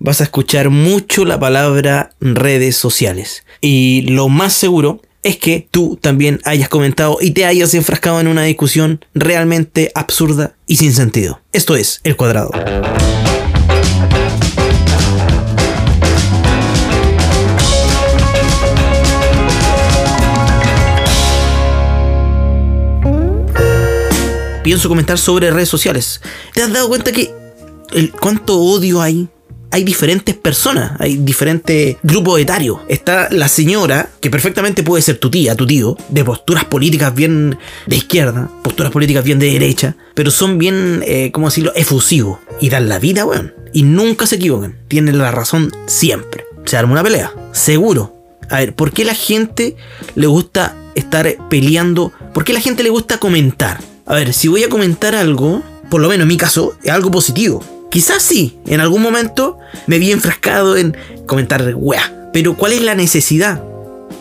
vas a escuchar mucho la palabra redes sociales. Y lo más seguro es que tú también hayas comentado y te hayas enfrascado en una discusión realmente absurda y sin sentido. Esto es El Cuadrado. Pienso comentar sobre redes sociales. ¿Te has dado cuenta que el cuánto odio hay hay diferentes personas, hay diferentes grupos etarios. Está la señora, que perfectamente puede ser tu tía, tu tío, de posturas políticas bien de izquierda, posturas políticas bien de derecha, pero son bien, eh, ¿cómo decirlo?, efusivos. Y dan la vida, weón. Y nunca se equivocan. Tienen la razón siempre. Se arma una pelea, seguro. A ver, ¿por qué la gente le gusta estar peleando? ¿Por qué la gente le gusta comentar? A ver, si voy a comentar algo, por lo menos en mi caso, es algo positivo Quizás sí, en algún momento me vi enfrascado en comentar weá. Pero ¿cuál es la necesidad?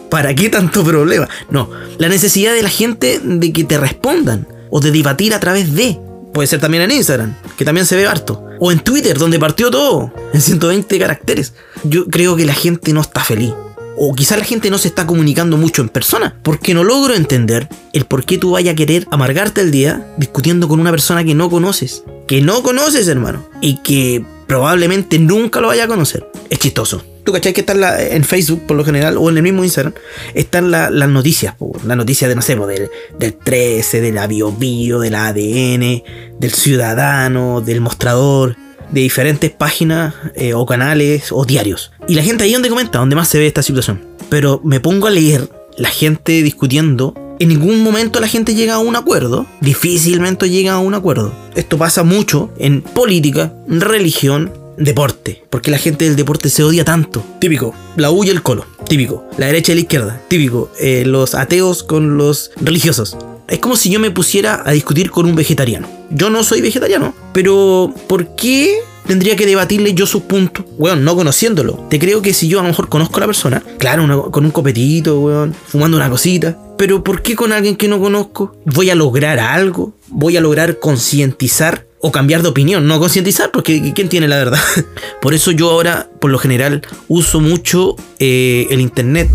¿Para qué tanto problema? No, la necesidad de la gente de que te respondan o de debatir a través de. Puede ser también en Instagram, que también se ve harto. O en Twitter, donde partió todo, en 120 caracteres. Yo creo que la gente no está feliz. O quizás la gente no se está comunicando mucho en persona. Porque no logro entender el por qué tú vayas a querer amargarte el día discutiendo con una persona que no conoces que no conoces, hermano, y que probablemente nunca lo vaya a conocer. Es chistoso. Tú cachai que están en Facebook, por lo general, o en el mismo Instagram, están las noticias, las noticias de, no sé, del, del 13, de la bio, bio del ADN, del ciudadano, del mostrador, de diferentes páginas eh, o canales o diarios. Y la gente ahí donde comenta, donde más se ve esta situación. Pero me pongo a leer la gente discutiendo en ningún momento la gente llega a un acuerdo. Difícilmente llega a un acuerdo. Esto pasa mucho en política, religión, deporte. Porque la gente del deporte se odia tanto. Típico, la U y el colo. Típico, la derecha y la izquierda. Típico, eh, los ateos con los religiosos. Es como si yo me pusiera a discutir con un vegetariano. Yo no soy vegetariano, pero ¿por qué tendría que debatirle yo sus puntos? Weón, no conociéndolo. Te creo que si yo a lo mejor conozco a la persona, claro, con un copetito, weón, fumando una cosita, pero ¿por qué con alguien que no conozco voy a lograr algo? ¿Voy a lograr concientizar o cambiar de opinión? No concientizar, porque ¿quién tiene la verdad? Por eso yo ahora, por lo general, uso mucho eh, el internet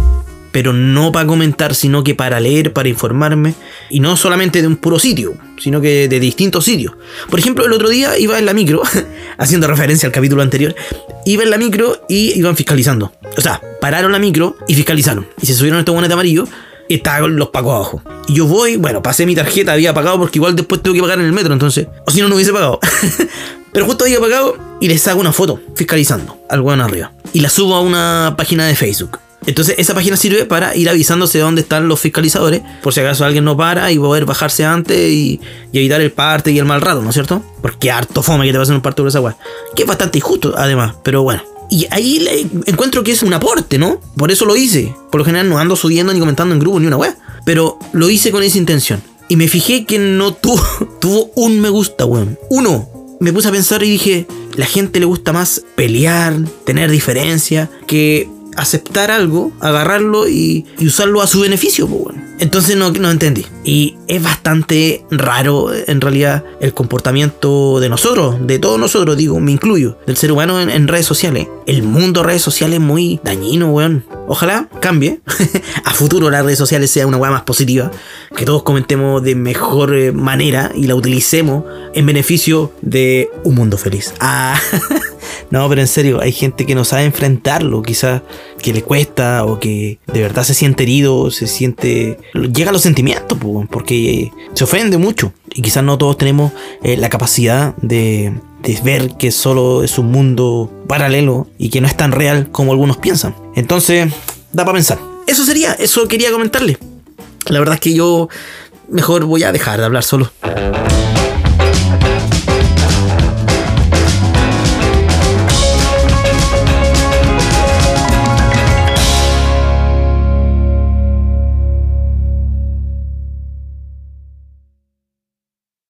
pero no para comentar, sino que para leer, para informarme, y no solamente de un puro sitio, sino que de distintos sitios. Por ejemplo, el otro día iba en la micro, haciendo referencia al capítulo anterior, iba en la micro y iban fiscalizando. O sea, pararon la micro y fiscalizaron. Y se subieron estos buenos de amarillo y estaban los pagos abajo. Y yo voy, bueno, pasé mi tarjeta, había pagado porque igual después tengo que pagar en el metro, entonces, o si no, no hubiese pagado. Pero justo había pagado y les hago una foto fiscalizando al bueno arriba. Y la subo a una página de Facebook. Entonces esa página sirve para ir avisándose dónde están los fiscalizadores, por si acaso alguien no para y poder bajarse antes y, evitar el parte y el mal rato, ¿no es cierto? Porque harto fome que te pasen un parte por esa weá. Que es bastante injusto, además, pero bueno. Y ahí encuentro que es un aporte, ¿no? Por eso lo hice. Por lo general no ando subiendo ni comentando en grupo ni una weá. Pero lo hice con esa intención. Y me fijé que no tuvo, tuvo un me gusta, weón. Uno. Me puse a pensar y dije, la gente le gusta más pelear, tener diferencia, que aceptar algo, agarrarlo y, usarlo a su beneficio. Pues, Entonces no, no entendí. Y es bastante raro en realidad el comportamiento de nosotros, de todos nosotros, digo, me incluyo, del ser humano en, redes sociales. El mundo de redes sociales es muy dañino, weón. Ojalá cambie. a futuro las redes sociales sean una weá más positiva. Que todos comentemos de mejor eh, manera y la utilicemos en beneficio de un mundo feliz. Ah. No, pero en serio, hay gente que no sabe enfrentarlo, quizás que le cuesta o que de verdad se siente herido, se siente... Llega a los sentimientos, porque se ofende mucho. Y quizás no todos tenemos eh, la capacidad de, de ver que solo es un mundo paralelo y que no es tan real como algunos piensan. Entonces, da para pensar. Eso sería, eso quería comentarle. La verdad es que yo mejor voy a dejar de hablar solo.